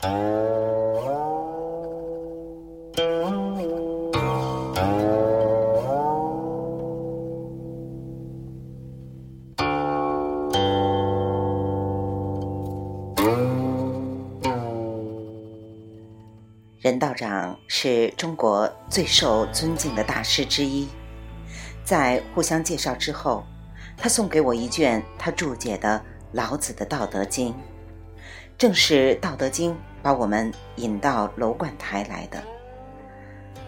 任道长是中国最受尊敬的大师之一。在互相介绍之后，他送给我一卷他注解的老子的《道德经》。正是《道德经》把我们引到楼观台来的。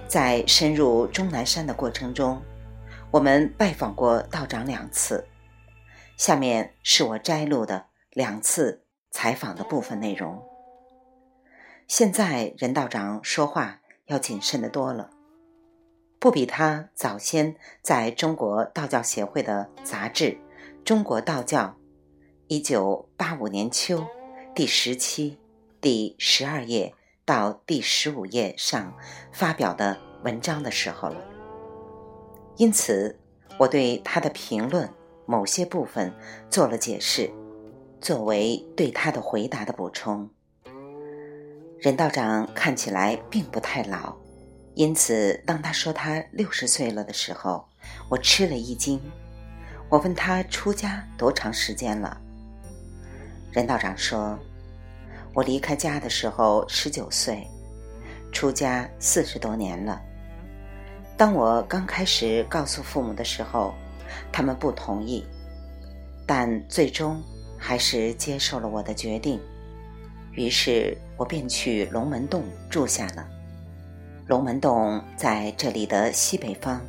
在深入终南山的过程中，我们拜访过道长两次。下面是我摘录的两次采访的部分内容。现在任道长说话要谨慎的多了，不比他早先在中国道教协会的杂志《中国道教》一九八五年秋第十期第十二页到第十五页上发表的文章的时候了。因此，我对他的评论某些部分做了解释，作为对他的回答的补充。任道长看起来并不太老，因此当他说他六十岁了的时候，我吃了一惊。我问他出家多长时间了？任道长说：“我离开家的时候十九岁，出家四十多年了。当我刚开始告诉父母的时候，他们不同意，但最终还是接受了我的决定。”于是我便去龙门洞住下了。龙门洞在这里的西北方，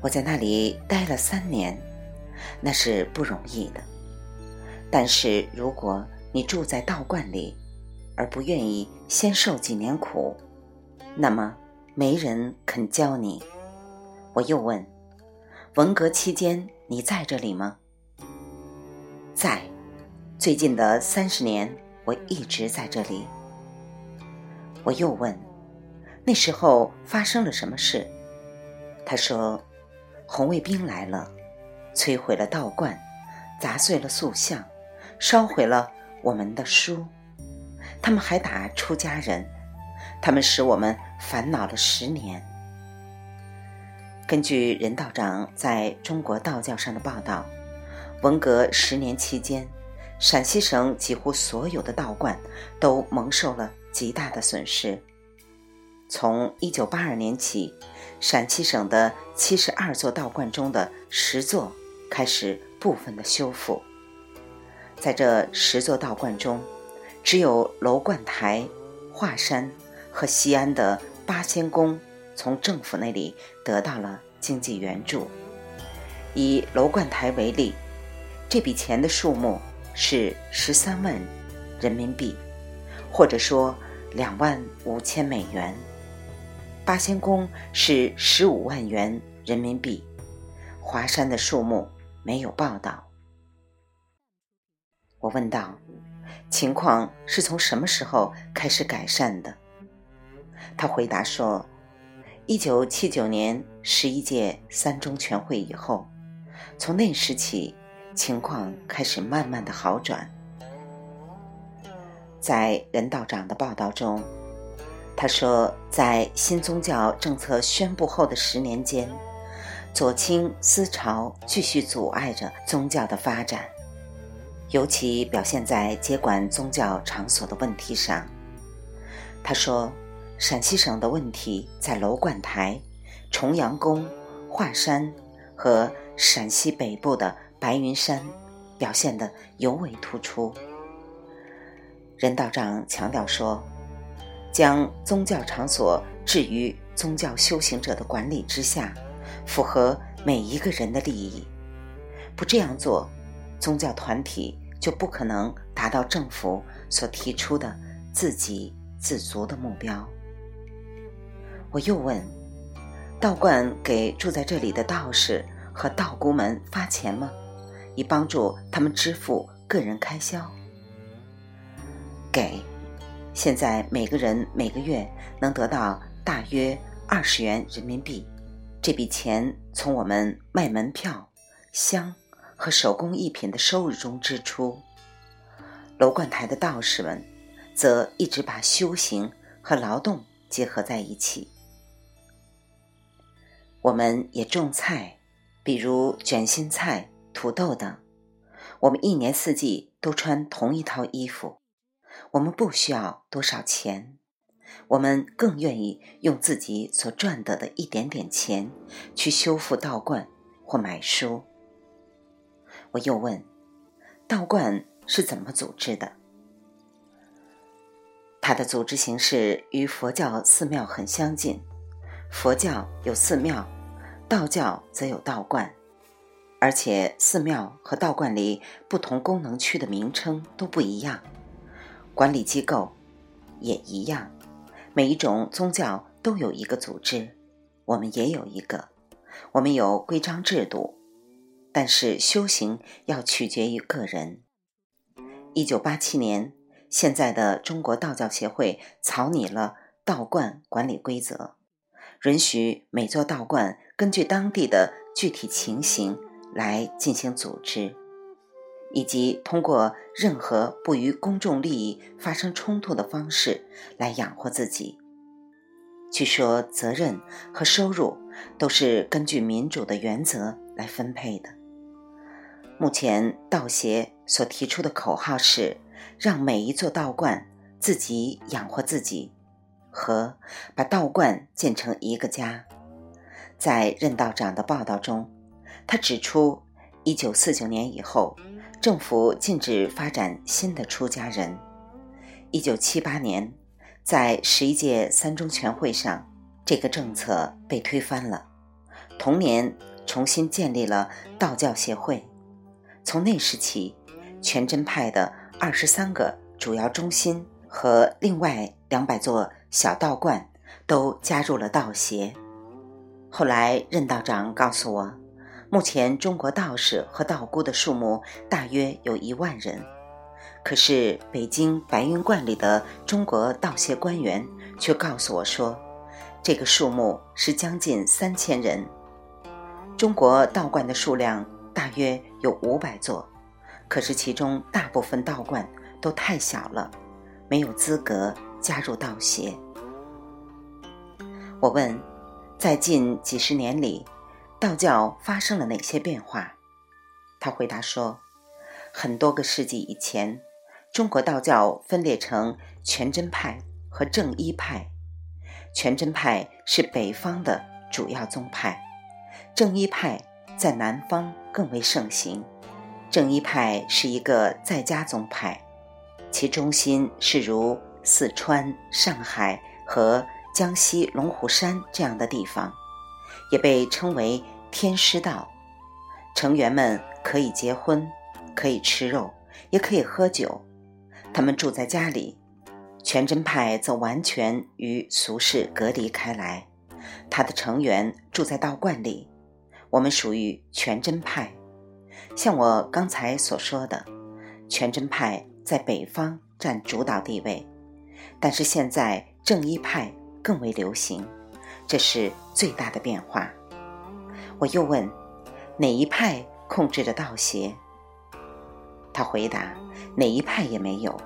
我在那里待了三年，那是不容易的。但是如果你住在道观里，而不愿意先受几年苦，那么没人肯教你。我又问：文革期间你在这里吗？在，最近的三十年。我一直在这里。我又问：“那时候发生了什么事？”他说：“红卫兵来了，摧毁了道观，砸碎了塑像，烧毁了我们的书。他们还打出家人，他们使我们烦恼了十年。”根据任道长在中国道教上的报道，文革十年期间。陕西省几乎所有的道观都蒙受了极大的损失。从1982年起，陕西省的72座道观中的十座开始部分的修复。在这十座道观中，只有楼观台、华山和西安的八仙宫从政府那里得到了经济援助。以楼观台为例，这笔钱的数目。是十三万人民币，或者说两万五千美元。八仙宫是十五万元人民币，华山的数目没有报道。我问道：“情况是从什么时候开始改善的？”他回答说：“一九七九年十一届三中全会以后，从那时起。”情况开始慢慢的好转。在任道长的报道中，他说，在新宗教政策宣布后的十年间，左倾思潮继续阻碍着宗教的发展，尤其表现在接管宗教场所的问题上。他说，陕西省的问题在楼观台、重阳宫、华山和陕西北部的。白云山表现得尤为突出。任道长强调说：“将宗教场所置于宗教修行者的管理之下，符合每一个人的利益。不这样做，宗教团体就不可能达到政府所提出的自给自足的目标。”我又问：“道观给住在这里的道士和道姑们发钱吗？”以帮助他们支付个人开销。给，现在每个人每个月能得到大约二十元人民币。这笔钱从我们卖门票、香和手工艺品的收入中支出。楼观台的道士们则一直把修行和劳动结合在一起。我们也种菜，比如卷心菜、土豆等。我们一年四季都穿同一套衣服，我们不需要多少钱，我们更愿意用自己所赚得的一点点钱去修复道观或买书。我又问：道观是怎么组织的？它的组织形式与佛教寺庙很相近，佛教有寺庙，道教则有道观。而且寺庙和道观里不同功能区的名称都不一样，管理机构也一样。每一种宗教都有一个组织，我们也有一个。我们有规章制度，但是修行要取决于个人。一九八七年，现在的中国道教协会草拟了道观管理规则，允许每座道观根据当地的具体情形。来进行组织，以及通过任何不与公众利益发生冲突的方式来养活自己。据说责任和收入都是根据民主的原则来分配的。目前道协所提出的口号是“让每一座道观自己养活自己”和“把道观建成一个家”。在任道长的报道中。他指出，一九四九年以后，政府禁止发展新的出家人。一九七八年，在十一届三中全会上，这个政策被推翻了。同年，重新建立了道教协会。从那时起，全真派的二十三个主要中心和另外两百座小道观都加入了道协。后来，任道长告诉我。目前，中国道士和道姑的数目大约有一万人，可是北京白云观里的中国道协官员却告诉我说，这个数目是将近三千人。中国道观的数量大约有五百座，可是其中大部分道观都太小了，没有资格加入道协。我问，在近几十年里。道教发生了哪些变化？他回答说：“很多个世纪以前，中国道教分裂成全真派和正一派。全真派是北方的主要宗派，正一派在南方更为盛行。正一派是一个在家宗派，其中心是如四川、上海和江西龙虎山这样的地方。”也被称为天师道，成员们可以结婚，可以吃肉，也可以喝酒。他们住在家里，全真派则完全与俗世隔离开来。他的成员住在道观里。我们属于全真派。像我刚才所说的，全真派在北方占主导地位，但是现在正一派更为流行。这是最大的变化。我又问，哪一派控制着道协？他回答，哪一派也没有，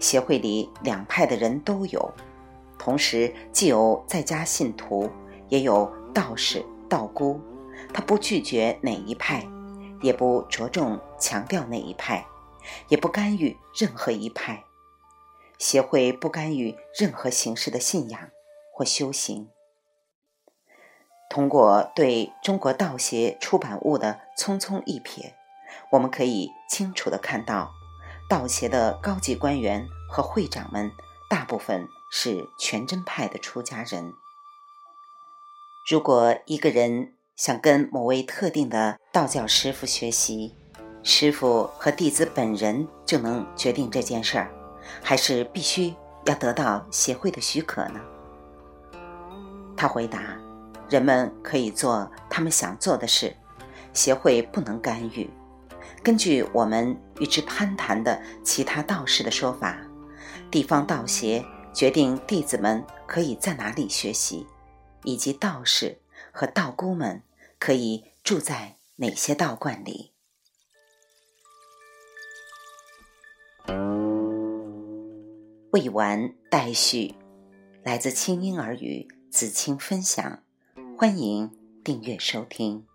协会里两派的人都有，同时既有在家信徒，也有道士、道姑。他不拒绝哪一派，也不着重强调哪一派，也不干预任何一派。协会不干预任何形式的信仰或修行。通过对中国道协出版物的匆匆一瞥，我们可以清楚地看到，道协的高级官员和会长们大部分是全真派的出家人。如果一个人想跟某位特定的道教师傅学习，师傅和弟子本人就能决定这件事儿，还是必须要得到协会的许可呢？他回答。人们可以做他们想做的事，协会不能干预。根据我们与之攀谈的其他道士的说法，地方道协决定弟子们可以在哪里学习，以及道士和道姑们可以住在哪些道观里。未完待续，来自清音儿语子清分享，欢迎订阅收听。